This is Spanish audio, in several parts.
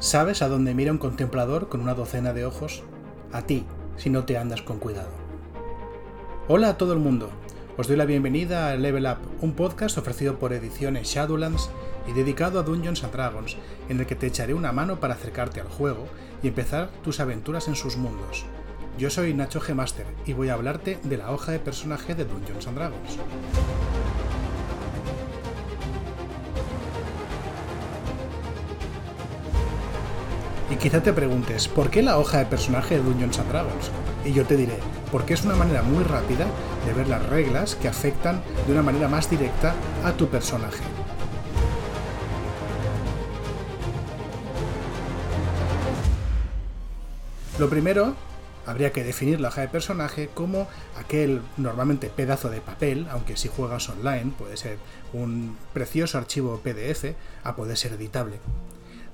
¿Sabes a dónde mira un contemplador con una docena de ojos? A ti, si no te andas con cuidado. Hola a todo el mundo. Os doy la bienvenida a Level Up, un podcast ofrecido por Ediciones Shadowlands y dedicado a Dungeons and Dragons, en el que te echaré una mano para acercarte al juego y empezar tus aventuras en sus mundos. Yo soy Nacho G. Master y voy a hablarte de la hoja de personaje de Dungeons and Dragons. Quizá te preguntes, ¿por qué la hoja de personaje de Dungeons and Dragons? Y yo te diré, porque es una manera muy rápida de ver las reglas que afectan de una manera más directa a tu personaje. Lo primero, habría que definir la hoja de personaje como aquel normalmente pedazo de papel, aunque si juegas online puede ser un precioso archivo PDF a poder ser editable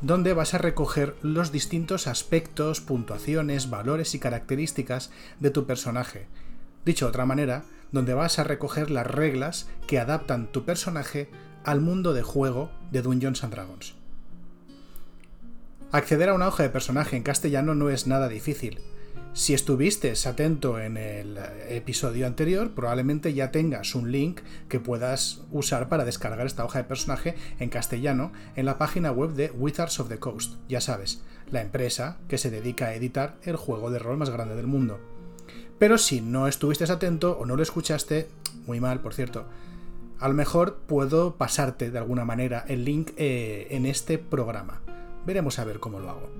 donde vas a recoger los distintos aspectos, puntuaciones, valores y características de tu personaje. Dicho de otra manera, donde vas a recoger las reglas que adaptan tu personaje al mundo de juego de Dungeons and Dragons. Acceder a una hoja de personaje en castellano no es nada difícil. Si estuviste atento en el episodio anterior, probablemente ya tengas un link que puedas usar para descargar esta hoja de personaje en castellano en la página web de Wizards of the Coast. Ya sabes, la empresa que se dedica a editar el juego de rol más grande del mundo. Pero si no estuviste atento o no lo escuchaste, muy mal, por cierto, a lo mejor puedo pasarte de alguna manera el link eh, en este programa. Veremos a ver cómo lo hago.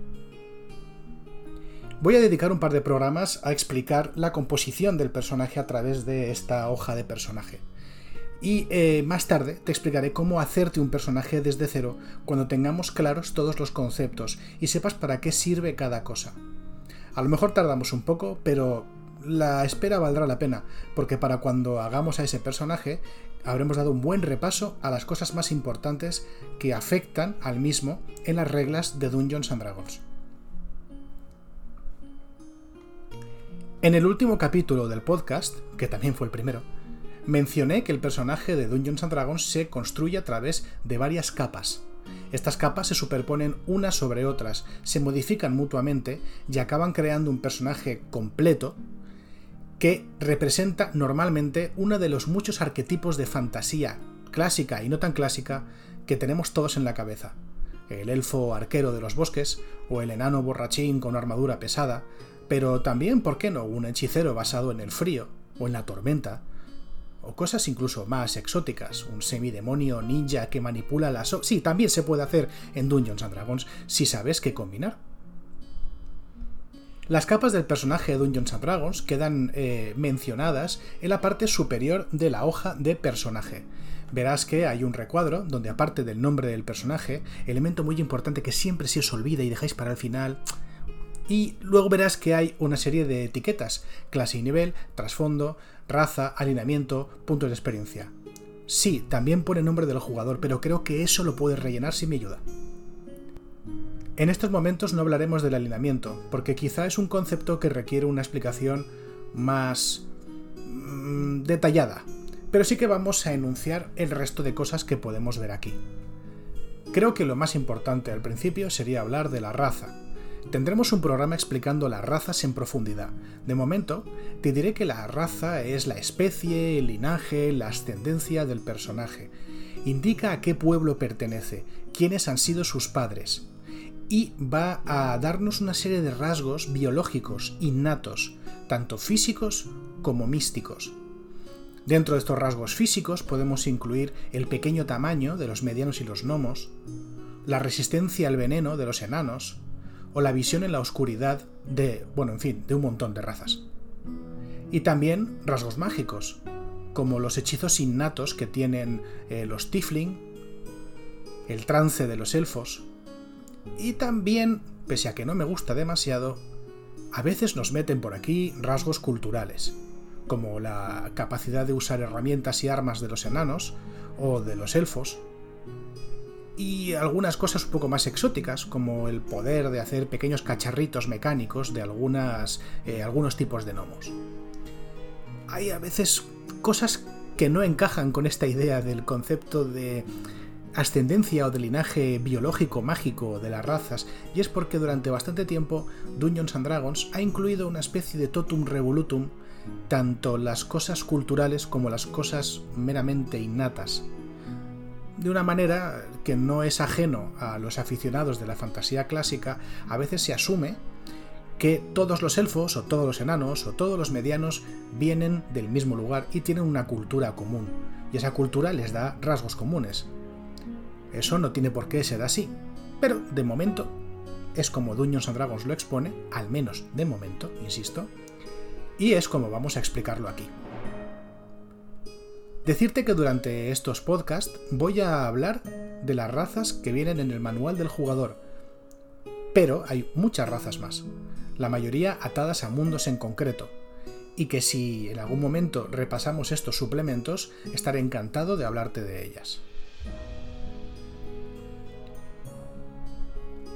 Voy a dedicar un par de programas a explicar la composición del personaje a través de esta hoja de personaje. Y eh, más tarde te explicaré cómo hacerte un personaje desde cero cuando tengamos claros todos los conceptos y sepas para qué sirve cada cosa. A lo mejor tardamos un poco, pero la espera valdrá la pena, porque para cuando hagamos a ese personaje habremos dado un buen repaso a las cosas más importantes que afectan al mismo en las reglas de Dungeons and Dragons. En el último capítulo del podcast, que también fue el primero, mencioné que el personaje de Dungeons and Dragons se construye a través de varias capas. Estas capas se superponen unas sobre otras, se modifican mutuamente y acaban creando un personaje completo que representa normalmente uno de los muchos arquetipos de fantasía clásica y no tan clásica que tenemos todos en la cabeza. El elfo arquero de los bosques, o el enano borrachín con armadura pesada, pero también, ¿por qué no?, un hechicero basado en el frío o en la tormenta, o cosas incluso más exóticas, un semidemonio ninja que manipula las... Sí, también se puede hacer en Dungeons and Dragons si sabes qué combinar. Las capas del personaje de Dungeons and Dragons quedan eh, mencionadas en la parte superior de la hoja de personaje. Verás que hay un recuadro donde aparte del nombre del personaje, elemento muy importante que siempre se os olvida y dejáis para el final, y luego verás que hay una serie de etiquetas, clase y nivel, trasfondo, raza, alineamiento, puntos de experiencia. Sí, también pone nombre del jugador, pero creo que eso lo puedes rellenar si me ayuda. En estos momentos no hablaremos del alineamiento, porque quizá es un concepto que requiere una explicación más mm, detallada, pero sí que vamos a enunciar el resto de cosas que podemos ver aquí. Creo que lo más importante al principio sería hablar de la raza, Tendremos un programa explicando las razas en profundidad. De momento, te diré que la raza es la especie, el linaje, la ascendencia del personaje. Indica a qué pueblo pertenece, quiénes han sido sus padres. Y va a darnos una serie de rasgos biológicos innatos, tanto físicos como místicos. Dentro de estos rasgos físicos podemos incluir el pequeño tamaño de los medianos y los gnomos, la resistencia al veneno de los enanos, o la visión en la oscuridad de, bueno, en fin, de un montón de razas. Y también rasgos mágicos, como los hechizos innatos que tienen eh, los Tifling, el trance de los elfos, y también, pese a que no me gusta demasiado, a veces nos meten por aquí rasgos culturales, como la capacidad de usar herramientas y armas de los enanos o de los elfos, y algunas cosas un poco más exóticas, como el poder de hacer pequeños cacharritos mecánicos de algunas, eh, algunos tipos de gnomos. Hay a veces cosas que no encajan con esta idea del concepto de ascendencia o de linaje biológico mágico de las razas, y es porque durante bastante tiempo Dungeons and Dragons ha incluido una especie de totum revolutum tanto las cosas culturales como las cosas meramente innatas. De una manera que no es ajeno a los aficionados de la fantasía clásica, a veces se asume que todos los elfos o todos los enanos o todos los medianos vienen del mismo lugar y tienen una cultura común, y esa cultura les da rasgos comunes. Eso no tiene por qué ser así, pero de momento es como Dungeons and Dragons lo expone, al menos de momento, insisto, y es como vamos a explicarlo aquí. Decirte que durante estos podcasts voy a hablar de las razas que vienen en el manual del jugador, pero hay muchas razas más, la mayoría atadas a mundos en concreto, y que si en algún momento repasamos estos suplementos, estaré encantado de hablarte de ellas.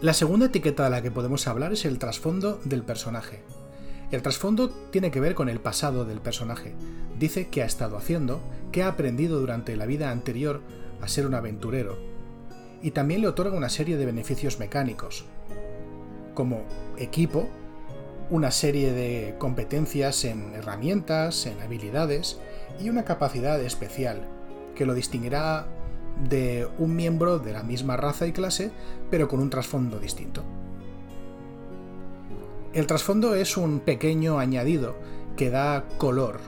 La segunda etiqueta de la que podemos hablar es el trasfondo del personaje. El trasfondo tiene que ver con el pasado del personaje. Dice qué ha estado haciendo, qué ha aprendido durante la vida anterior a ser un aventurero. Y también le otorga una serie de beneficios mecánicos, como equipo, una serie de competencias en herramientas, en habilidades y una capacidad especial, que lo distinguirá de un miembro de la misma raza y clase, pero con un trasfondo distinto. El trasfondo es un pequeño añadido que da color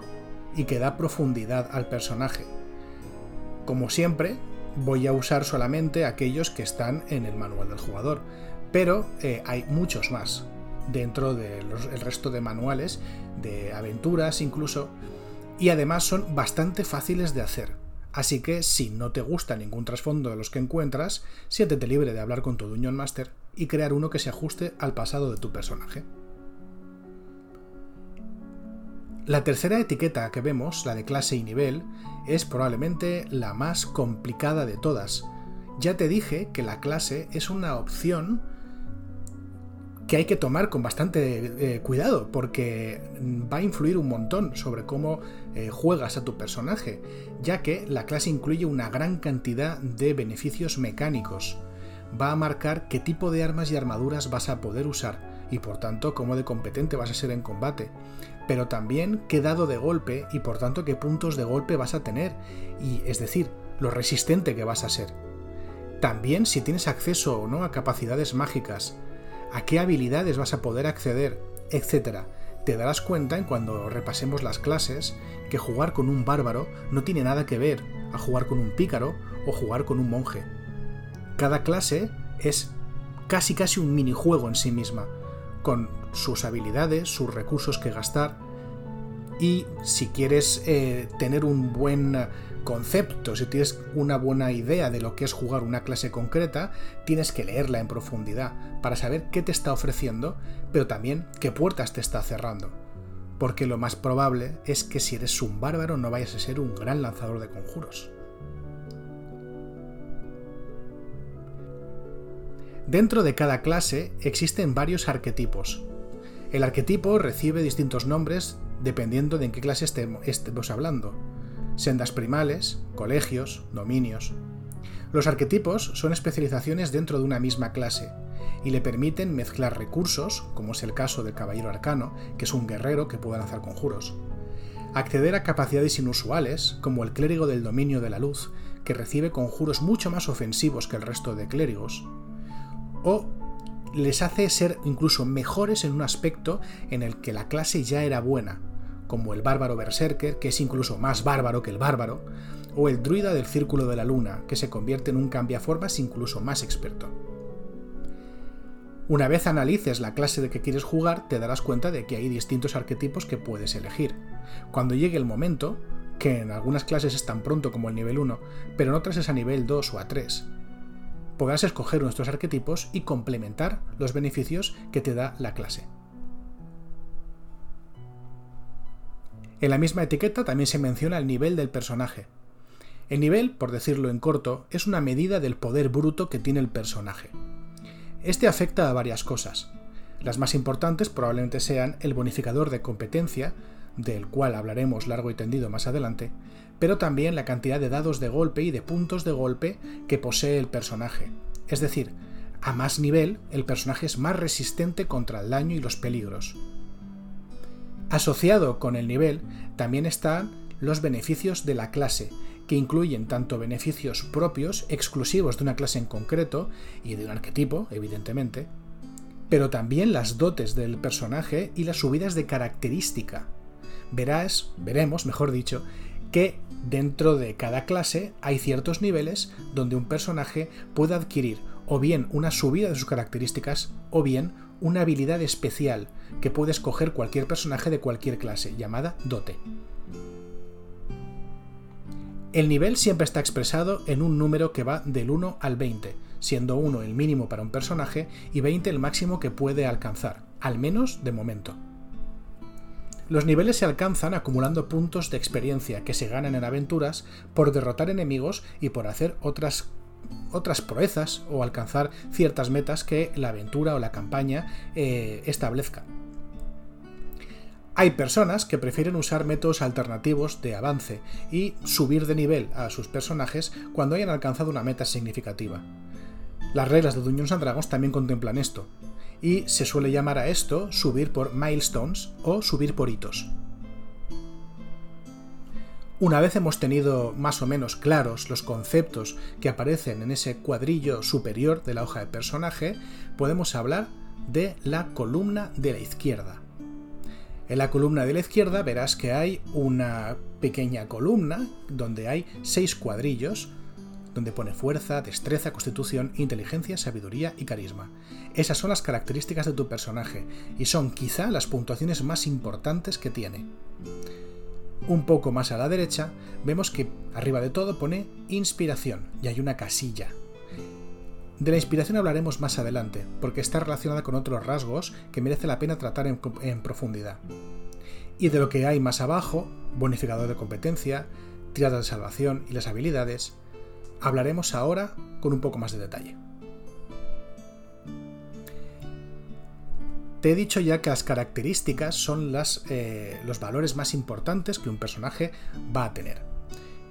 y que da profundidad al personaje. Como siempre, voy a usar solamente aquellos que están en el manual del jugador, pero eh, hay muchos más dentro del resto de manuales, de aventuras incluso, y además son bastante fáciles de hacer. Así que si no te gusta ningún trasfondo de los que encuentras, siéntete libre de hablar con tu Dungeon Master y crear uno que se ajuste al pasado de tu personaje. La tercera etiqueta que vemos, la de clase y nivel, es probablemente la más complicada de todas. Ya te dije que la clase es una opción que hay que tomar con bastante eh, cuidado porque va a influir un montón sobre cómo eh, juegas a tu personaje, ya que la clase incluye una gran cantidad de beneficios mecánicos. Va a marcar qué tipo de armas y armaduras vas a poder usar y por tanto cómo de competente vas a ser en combate, pero también qué dado de golpe y por tanto qué puntos de golpe vas a tener y es decir, lo resistente que vas a ser. También si tienes acceso o no a capacidades mágicas, a qué habilidades vas a poder acceder, etc. Te darás cuenta en cuando repasemos las clases que jugar con un bárbaro no tiene nada que ver a jugar con un pícaro o jugar con un monje. Cada clase es casi casi un minijuego en sí misma, con sus habilidades, sus recursos que gastar, y si quieres eh, tener un buen concepto, si tienes una buena idea de lo que es jugar una clase concreta, tienes que leerla en profundidad para saber qué te está ofreciendo, pero también qué puertas te está cerrando. Porque lo más probable es que si eres un bárbaro no vayas a ser un gran lanzador de conjuros. Dentro de cada clase existen varios arquetipos. El arquetipo recibe distintos nombres dependiendo de en qué clase estemos hablando sendas primales, colegios, dominios. Los arquetipos son especializaciones dentro de una misma clase y le permiten mezclar recursos, como es el caso del caballero arcano, que es un guerrero que puede lanzar conjuros, acceder a capacidades inusuales, como el clérigo del dominio de la luz, que recibe conjuros mucho más ofensivos que el resto de clérigos, o les hace ser incluso mejores en un aspecto en el que la clase ya era buena, como el bárbaro berserker, que es incluso más bárbaro que el bárbaro, o el druida del círculo de la luna, que se convierte en un cambiaformas incluso más experto. Una vez analices la clase de que quieres jugar, te darás cuenta de que hay distintos arquetipos que puedes elegir. Cuando llegue el momento, que en algunas clases es tan pronto como el nivel 1, pero en otras es a nivel 2 o a 3, podrás escoger nuestros arquetipos y complementar los beneficios que te da la clase. En la misma etiqueta también se menciona el nivel del personaje. El nivel, por decirlo en corto, es una medida del poder bruto que tiene el personaje. Este afecta a varias cosas. Las más importantes probablemente sean el bonificador de competencia, del cual hablaremos largo y tendido más adelante, pero también la cantidad de dados de golpe y de puntos de golpe que posee el personaje. Es decir, a más nivel, el personaje es más resistente contra el daño y los peligros. Asociado con el nivel también están los beneficios de la clase, que incluyen tanto beneficios propios, exclusivos de una clase en concreto y de un arquetipo, evidentemente, pero también las dotes del personaje y las subidas de característica. Verás, veremos, mejor dicho, que dentro de cada clase hay ciertos niveles donde un personaje puede adquirir o bien una subida de sus características o bien una habilidad especial que puede escoger cualquier personaje de cualquier clase, llamada dote. El nivel siempre está expresado en un número que va del 1 al 20, siendo 1 el mínimo para un personaje y 20 el máximo que puede alcanzar, al menos de momento. Los niveles se alcanzan acumulando puntos de experiencia que se ganan en aventuras por derrotar enemigos y por hacer otras otras proezas o alcanzar ciertas metas que la aventura o la campaña eh, establezca. Hay personas que prefieren usar métodos alternativos de avance y subir de nivel a sus personajes cuando hayan alcanzado una meta significativa. Las reglas de Dungeons and Dragons también contemplan esto, y se suele llamar a esto subir por milestones o subir por hitos. Una vez hemos tenido más o menos claros los conceptos que aparecen en ese cuadrillo superior de la hoja de personaje, podemos hablar de la columna de la izquierda. En la columna de la izquierda verás que hay una pequeña columna donde hay seis cuadrillos, donde pone fuerza, destreza, constitución, inteligencia, sabiduría y carisma. Esas son las características de tu personaje y son quizá las puntuaciones más importantes que tiene. Un poco más a la derecha vemos que arriba de todo pone inspiración y hay una casilla de la inspiración hablaremos más adelante, porque está relacionada con otros rasgos que merece la pena tratar en, profundidad. Y de lo que hay más abajo, bonificador de competencia, tirada de salvación y las habilidades, hablaremos ahora con un poco más de detalle. Te he dicho ya que las características son eh, los valores más importantes que un personaje va a tener.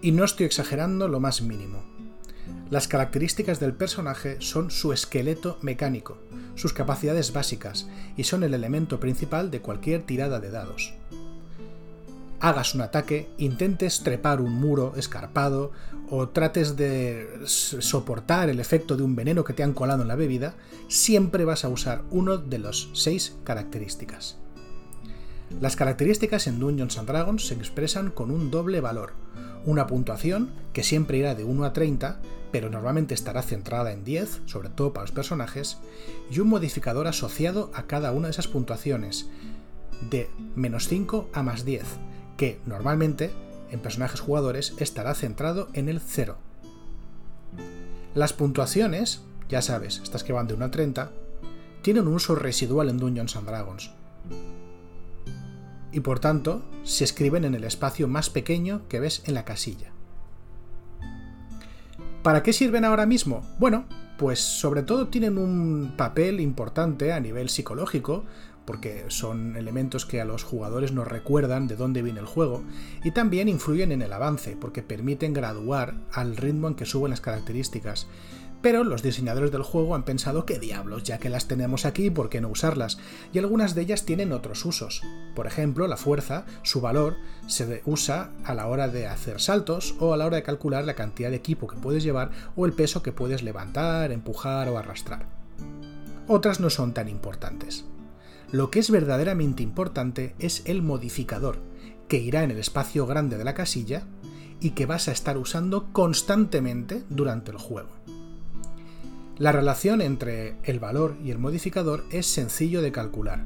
Y no estoy exagerando lo más mínimo. Las características del personaje son su esqueleto mecánico, sus capacidades básicas, y son el elemento principal de cualquier tirada de dados. Hagas un ataque, intentes trepar un muro escarpado o trates de soportar el efecto de un veneno que te han colado en la bebida, siempre vas a usar uno de los seis características. Las características en Dungeons and Dragons se expresan con un doble valor, una puntuación que siempre irá de 1 a 30, pero normalmente estará centrada en 10, sobre todo para los personajes, y un modificador asociado a cada una de esas puntuaciones, de menos 5 a más 10, que normalmente en personajes jugadores estará centrado en el 0. Las puntuaciones, ya sabes, estas que van de 1 a 30, tienen un uso residual en Dungeons and Dragons, y por tanto se escriben en el espacio más pequeño que ves en la casilla. ¿Para qué sirven ahora mismo? Bueno, pues sobre todo tienen un papel importante a nivel psicológico, porque son elementos que a los jugadores nos recuerdan de dónde viene el juego, y también influyen en el avance, porque permiten graduar al ritmo en que suben las características. Pero los diseñadores del juego han pensado que diablos, ya que las tenemos aquí, ¿por qué no usarlas? Y algunas de ellas tienen otros usos. Por ejemplo, la fuerza, su valor, se usa a la hora de hacer saltos o a la hora de calcular la cantidad de equipo que puedes llevar o el peso que puedes levantar, empujar o arrastrar. Otras no son tan importantes. Lo que es verdaderamente importante es el modificador, que irá en el espacio grande de la casilla y que vas a estar usando constantemente durante el juego. La relación entre el valor y el modificador es sencillo de calcular.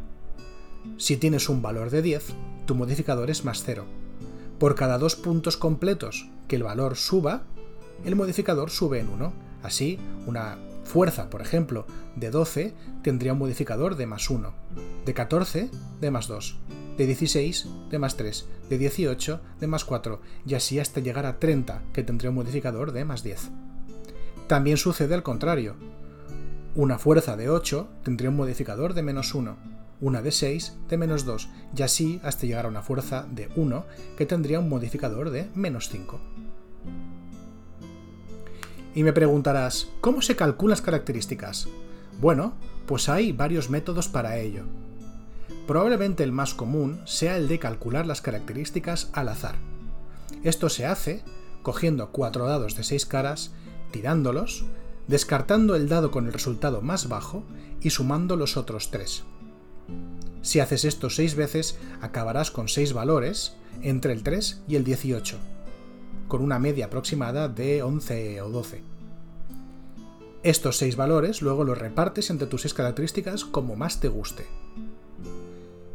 Si tienes un valor de 10, tu modificador es más 0. Por cada dos puntos completos que el valor suba, el modificador sube en 1. Así, una fuerza, por ejemplo, de 12 tendría un modificador de más 1, de 14 de más 2, de 16 de más 3, de 18 de más 4 y así hasta llegar a 30 que tendría un modificador de más 10. También sucede al contrario. Una fuerza de 8 tendría un modificador de menos 1, una de 6 de menos 2 y así hasta llegar a una fuerza de 1 que tendría un modificador de menos 5. Y me preguntarás, ¿cómo se calculan las características? Bueno, pues hay varios métodos para ello. Probablemente el más común sea el de calcular las características al azar. Esto se hace cogiendo cuatro dados de 6 caras, tirándolos, descartando el dado con el resultado más bajo y sumando los otros 3. Si haces esto 6 veces, acabarás con 6 valores entre el 3 y el 18, con una media aproximada de 11 o 12. Estos 6 valores luego los repartes entre tus 6 características como más te guste.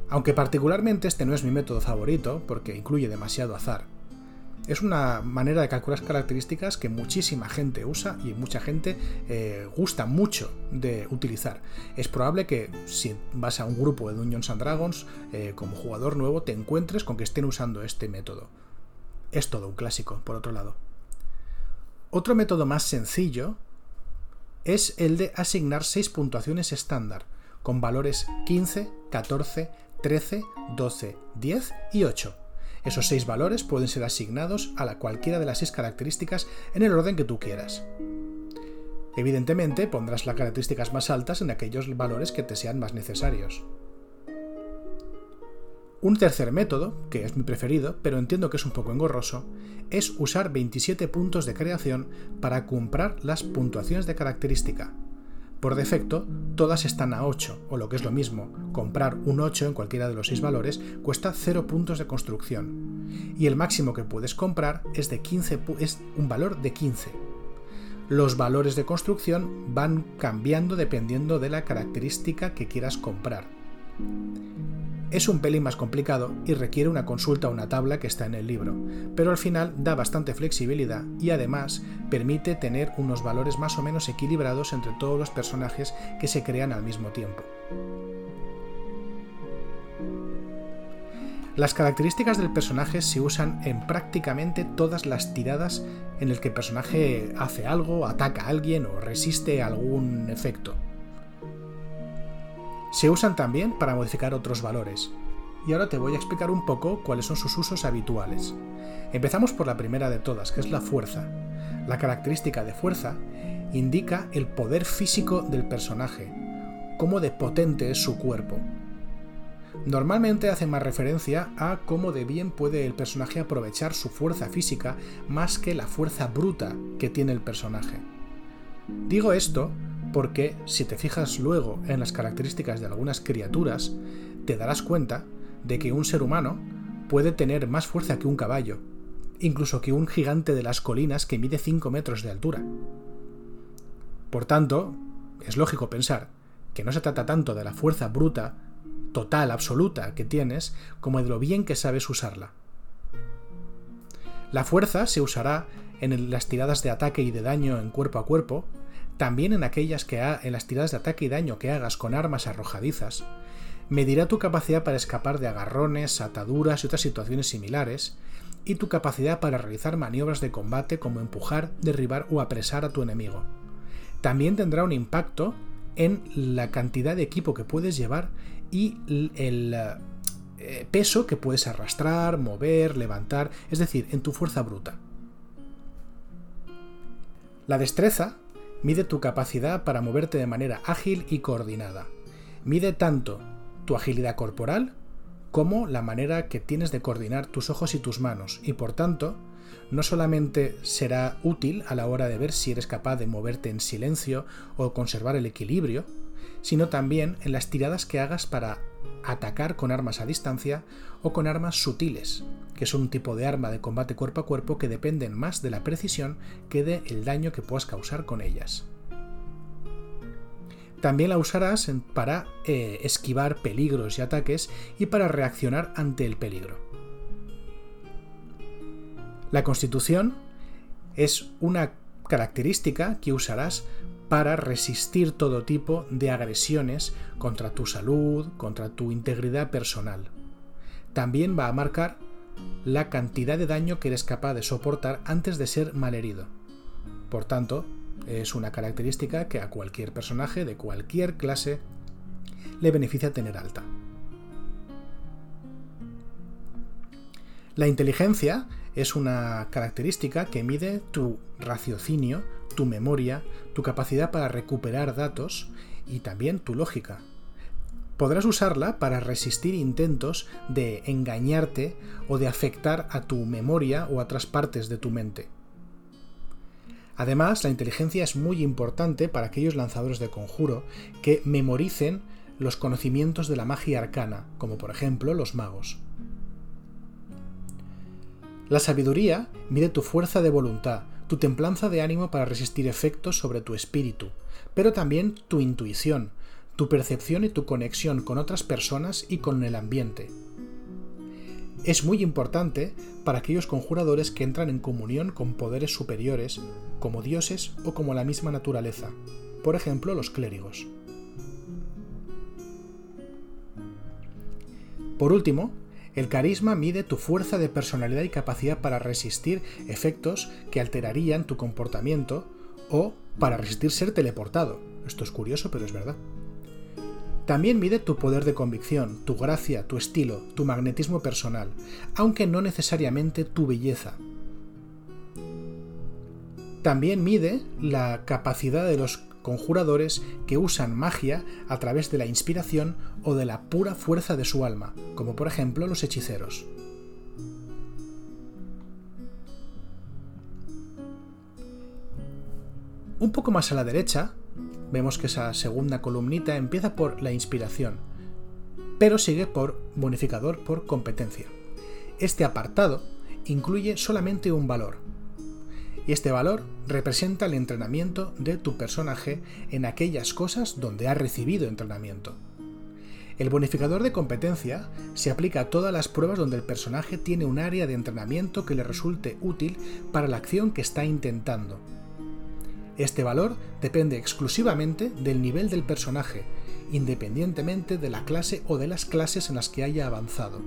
Aunque particularmente este no es mi método favorito, porque incluye demasiado azar, es una manera de calcular características que muchísima gente usa y mucha gente eh, gusta mucho de utilizar. Es probable que si vas a un grupo de Dungeons and Dragons eh, como jugador nuevo te encuentres con que estén usando este método. Es todo un clásico, por otro lado. Otro método más sencillo es el de asignar 6 puntuaciones estándar, con valores 15, 14, 13, 12, 10 y 8 esos seis valores pueden ser asignados a la cualquiera de las seis características en el orden que tú quieras. Evidentemente pondrás las características más altas en aquellos valores que te sean más necesarios. Un tercer método, que es mi preferido, pero entiendo que es un poco engorroso, es usar 27 puntos de creación para comprar las puntuaciones de característica, por defecto, todas están a 8, o lo que es lo mismo, comprar un 8 en cualquiera de los 6 valores cuesta 0 puntos de construcción. Y el máximo que puedes comprar es, de 15, es un valor de 15. Los valores de construcción van cambiando dependiendo de la característica que quieras comprar. Es un pelín más complicado y requiere una consulta a una tabla que está en el libro, pero al final da bastante flexibilidad y además permite tener unos valores más o menos equilibrados entre todos los personajes que se crean al mismo tiempo. Las características del personaje se usan en prácticamente todas las tiradas en el que el personaje hace algo, ataca a alguien o resiste algún efecto. Se usan también para modificar otros valores. Y ahora te voy a explicar un poco cuáles son sus usos habituales. Empezamos por la primera de todas, que es la fuerza. La característica de fuerza indica el poder físico del personaje, cómo de potente es su cuerpo. Normalmente hace más referencia a cómo de bien puede el personaje aprovechar su fuerza física más que la fuerza bruta que tiene el personaje. Digo esto porque si te fijas luego en las características de algunas criaturas, te darás cuenta de que un ser humano puede tener más fuerza que un caballo, incluso que un gigante de las colinas que mide 5 metros de altura. Por tanto, es lógico pensar que no se trata tanto de la fuerza bruta, total, absoluta que tienes, como de lo bien que sabes usarla. La fuerza se usará en las tiradas de ataque y de daño en cuerpo a cuerpo, también en aquellas que en las tiradas de ataque y daño que hagas con armas arrojadizas, medirá tu capacidad para escapar de agarrones, ataduras y otras situaciones similares, y tu capacidad para realizar maniobras de combate como empujar, derribar o apresar a tu enemigo. También tendrá un impacto en la cantidad de equipo que puedes llevar y el eh, peso que puedes arrastrar, mover, levantar, es decir, en tu fuerza bruta. La destreza Mide tu capacidad para moverte de manera ágil y coordinada. Mide tanto tu agilidad corporal como la manera que tienes de coordinar tus ojos y tus manos y por tanto no solamente será útil a la hora de ver si eres capaz de moverte en silencio o conservar el equilibrio, sino también en las tiradas que hagas para atacar con armas a distancia o con armas sutiles, que son un tipo de arma de combate cuerpo a cuerpo que dependen más de la precisión que del daño que puedas causar con ellas. También la usarás para eh, esquivar peligros y ataques y para reaccionar ante el peligro. La constitución es una característica que usarás para resistir todo tipo de agresiones contra tu salud, contra tu integridad personal. También va a marcar la cantidad de daño que eres capaz de soportar antes de ser malherido. Por tanto, es una característica que a cualquier personaje de cualquier clase le beneficia tener alta. La inteligencia es una característica que mide tu raciocinio, tu memoria, tu capacidad para recuperar datos y también tu lógica. Podrás usarla para resistir intentos de engañarte o de afectar a tu memoria o a otras partes de tu mente. Además, la inteligencia es muy importante para aquellos lanzadores de conjuro que memoricen los conocimientos de la magia arcana, como por ejemplo los magos. La sabiduría mide tu fuerza de voluntad, tu templanza de ánimo para resistir efectos sobre tu espíritu, pero también tu intuición, tu percepción y tu conexión con otras personas y con el ambiente. Es muy importante para aquellos conjuradores que entran en comunión con poderes superiores, como dioses o como la misma naturaleza, por ejemplo los clérigos. Por último, el carisma mide tu fuerza de personalidad y capacidad para resistir efectos que alterarían tu comportamiento o para resistir ser teleportado. Esto es curioso, pero es verdad. También mide tu poder de convicción, tu gracia, tu estilo, tu magnetismo personal, aunque no necesariamente tu belleza. También mide la capacidad de los conjuradores que usan magia a través de la inspiración o de la pura fuerza de su alma, como por ejemplo los hechiceros. Un poco más a la derecha, vemos que esa segunda columnita empieza por la inspiración, pero sigue por bonificador por competencia. Este apartado incluye solamente un valor, este valor representa el entrenamiento de tu personaje en aquellas cosas donde ha recibido entrenamiento. El bonificador de competencia se aplica a todas las pruebas donde el personaje tiene un área de entrenamiento que le resulte útil para la acción que está intentando. Este valor depende exclusivamente del nivel del personaje, independientemente de la clase o de las clases en las que haya avanzado.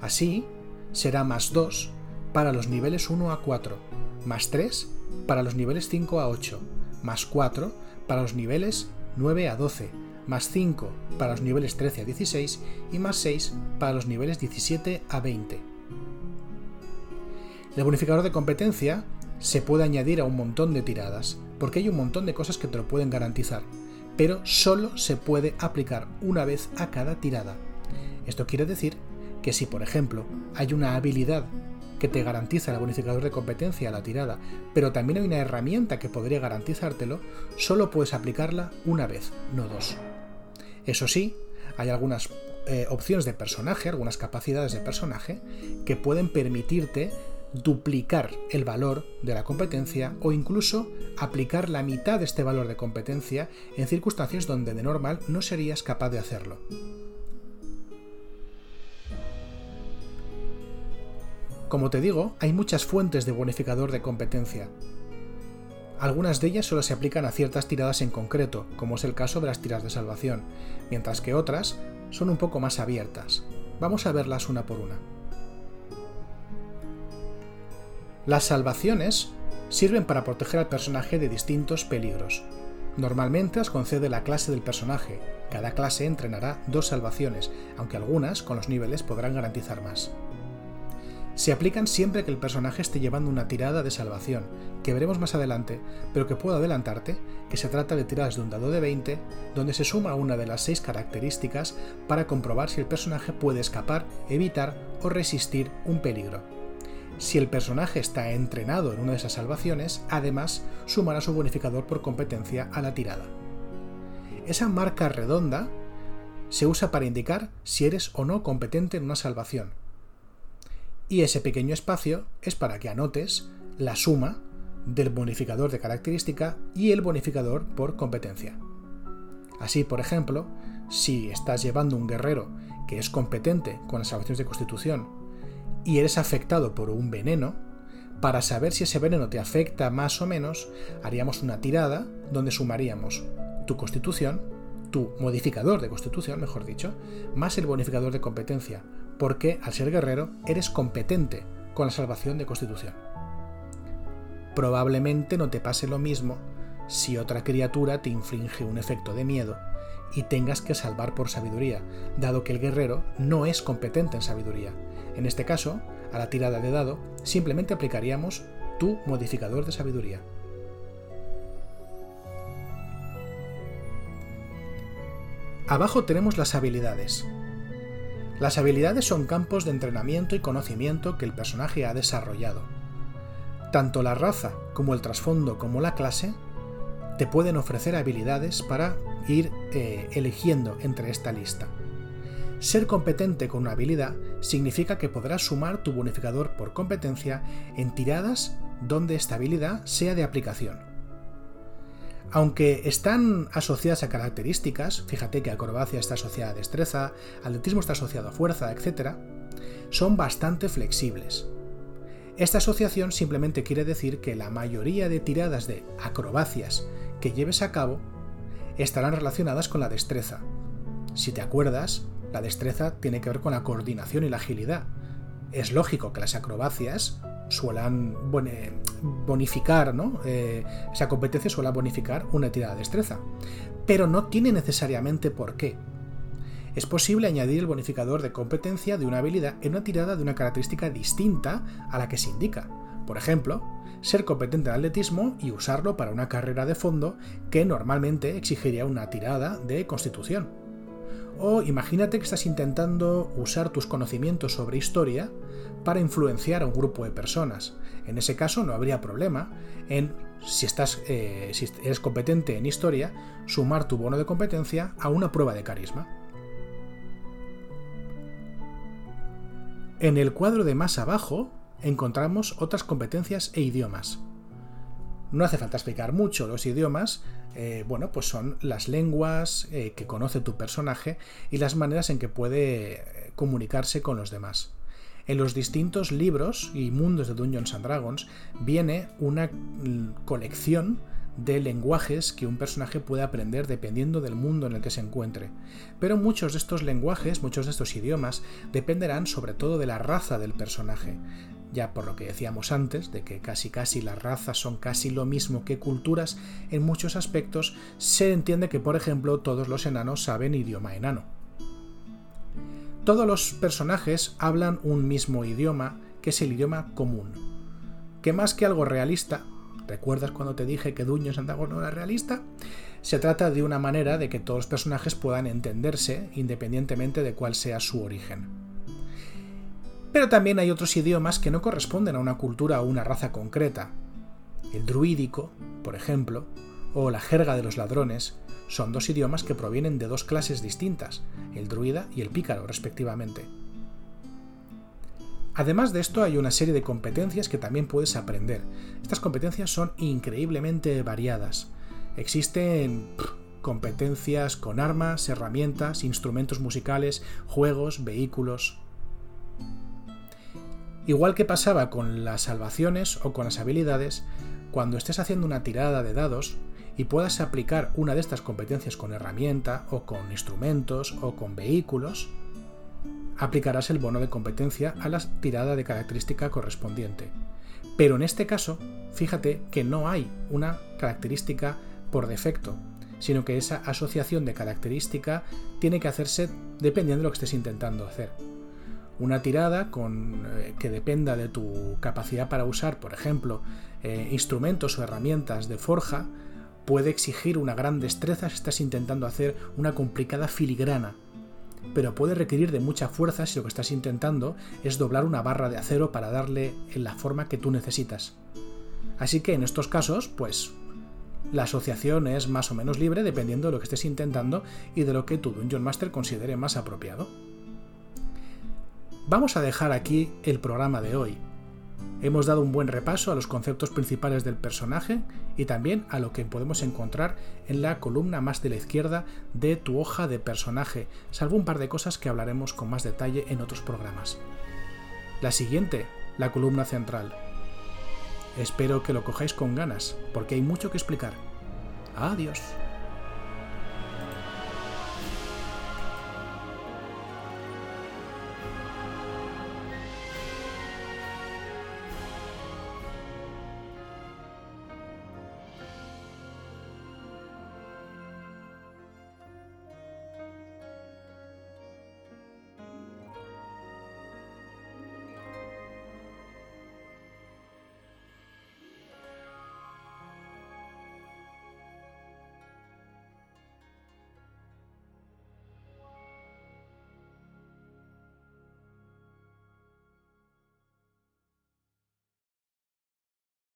Así, será más 2 para los niveles 1 a 4, más 3 para los niveles 5 a 8, más 4 para los niveles 9 a 12, más 5 para los niveles 13 a 16 y más 6 para los niveles 17 a 20. El bonificador de competencia se puede añadir a un montón de tiradas, porque hay un montón de cosas que te lo pueden garantizar, pero solo se puede aplicar una vez a cada tirada. Esto quiere decir que si, por ejemplo, hay una habilidad que te garantiza el bonificador de competencia a la tirada, pero también hay una herramienta que podría garantizártelo, solo puedes aplicarla una vez, no dos. Eso sí, hay algunas eh, opciones de personaje, algunas capacidades de personaje, que pueden permitirte duplicar el valor de la competencia o incluso aplicar la mitad de este valor de competencia en circunstancias donde de normal no serías capaz de hacerlo. Como te digo, hay muchas fuentes de bonificador de competencia. Algunas de ellas solo se aplican a ciertas tiradas en concreto, como es el caso de las tiras de salvación, mientras que otras son un poco más abiertas. Vamos a verlas una por una. Las salvaciones sirven para proteger al personaje de distintos peligros. Normalmente las concede la clase del personaje. Cada clase entrenará dos salvaciones, aunque algunas, con los niveles, podrán garantizar más se aplican siempre que el personaje esté llevando una tirada de salvación, que veremos más adelante, pero que puedo adelantarte que se trata de tiradas de un dado de 20, donde se suma una de las seis características para comprobar si el personaje puede escapar, evitar o resistir un peligro. Si el personaje está entrenado en una de esas salvaciones, además sumará su bonificador por competencia a la tirada. Esa marca redonda se usa para indicar si eres o no competente en una salvación, y ese pequeño espacio es para que anotes la suma del bonificador de característica y el bonificador por competencia. Así, por ejemplo, si estás llevando un guerrero que es competente con las salvaciones de constitución y eres afectado por un veneno, para saber si ese veneno te afecta más o menos, haríamos una tirada donde sumaríamos tu constitución, tu modificador de constitución, mejor dicho, más el bonificador de competencia, porque al ser guerrero eres competente con la salvación de constitución. Probablemente no te pase lo mismo si otra criatura te inflige un efecto de miedo y tengas que salvar por sabiduría, dado que el guerrero no es competente en sabiduría. En este caso, a la tirada de dado, simplemente aplicaríamos tu modificador de sabiduría. Abajo tenemos las habilidades. Las habilidades son campos de entrenamiento y conocimiento que el personaje ha desarrollado. Tanto la raza como el trasfondo como la clase te pueden ofrecer habilidades para ir eh, eligiendo entre esta lista. Ser competente con una habilidad significa que podrás sumar tu bonificador por competencia en tiradas donde esta habilidad sea de aplicación. Aunque están asociadas a características, fíjate que acrobacia está asociada a destreza, atletismo está asociado a fuerza, etc., son bastante flexibles. Esta asociación simplemente quiere decir que la mayoría de tiradas de acrobacias que lleves a cabo estarán relacionadas con la destreza. Si te acuerdas, la destreza tiene que ver con la coordinación y la agilidad. Es lógico que las acrobacias suelan bonificar, ¿no? Eh, esa competencia suele bonificar una tirada de destreza. Pero no tiene necesariamente por qué. Es posible añadir el bonificador de competencia de una habilidad en una tirada de una característica distinta a la que se indica. Por ejemplo, ser competente en atletismo y usarlo para una carrera de fondo que normalmente exigiría una tirada de constitución. O imagínate que estás intentando usar tus conocimientos sobre historia para influenciar a un grupo de personas. En ese caso no habría problema en, si, estás, eh, si eres competente en historia, sumar tu bono de competencia a una prueba de carisma. En el cuadro de más abajo encontramos otras competencias e idiomas. No hace falta explicar mucho los idiomas, eh, bueno, pues son las lenguas eh, que conoce tu personaje y las maneras en que puede eh, comunicarse con los demás. En los distintos libros y mundos de Dungeons and Dragons viene una mm, colección de lenguajes que un personaje puede aprender dependiendo del mundo en el que se encuentre. Pero muchos de estos lenguajes, muchos de estos idiomas, dependerán sobre todo de la raza del personaje ya por lo que decíamos antes, de que casi casi las razas son casi lo mismo que culturas, en muchos aspectos se entiende que, por ejemplo, todos los enanos saben idioma enano. Todos los personajes hablan un mismo idioma, que es el idioma común, que más que algo realista, ¿recuerdas cuando te dije que Duño Santago no era realista? Se trata de una manera de que todos los personajes puedan entenderse independientemente de cuál sea su origen. Pero también hay otros idiomas que no corresponden a una cultura o una raza concreta. El druídico, por ejemplo, o la jerga de los ladrones, son dos idiomas que provienen de dos clases distintas, el druida y el pícaro, respectivamente. Además de esto hay una serie de competencias que también puedes aprender. Estas competencias son increíblemente variadas. Existen competencias con armas, herramientas, instrumentos musicales, juegos, vehículos. Igual que pasaba con las salvaciones o con las habilidades, cuando estés haciendo una tirada de dados y puedas aplicar una de estas competencias con herramienta o con instrumentos o con vehículos, aplicarás el bono de competencia a la tirada de característica correspondiente. Pero en este caso, fíjate que no hay una característica por defecto, sino que esa asociación de característica tiene que hacerse dependiendo de lo que estés intentando hacer. Una tirada con, eh, que dependa de tu capacidad para usar, por ejemplo, eh, instrumentos o herramientas de forja, puede exigir una gran destreza si estás intentando hacer una complicada filigrana, pero puede requerir de mucha fuerza si lo que estás intentando es doblar una barra de acero para darle la forma que tú necesitas. Así que en estos casos, pues la asociación es más o menos libre dependiendo de lo que estés intentando y de lo que tu Dungeon Master considere más apropiado. Vamos a dejar aquí el programa de hoy. Hemos dado un buen repaso a los conceptos principales del personaje y también a lo que podemos encontrar en la columna más de la izquierda de tu hoja de personaje, salvo un par de cosas que hablaremos con más detalle en otros programas. La siguiente, la columna central. Espero que lo cojáis con ganas, porque hay mucho que explicar. Adiós.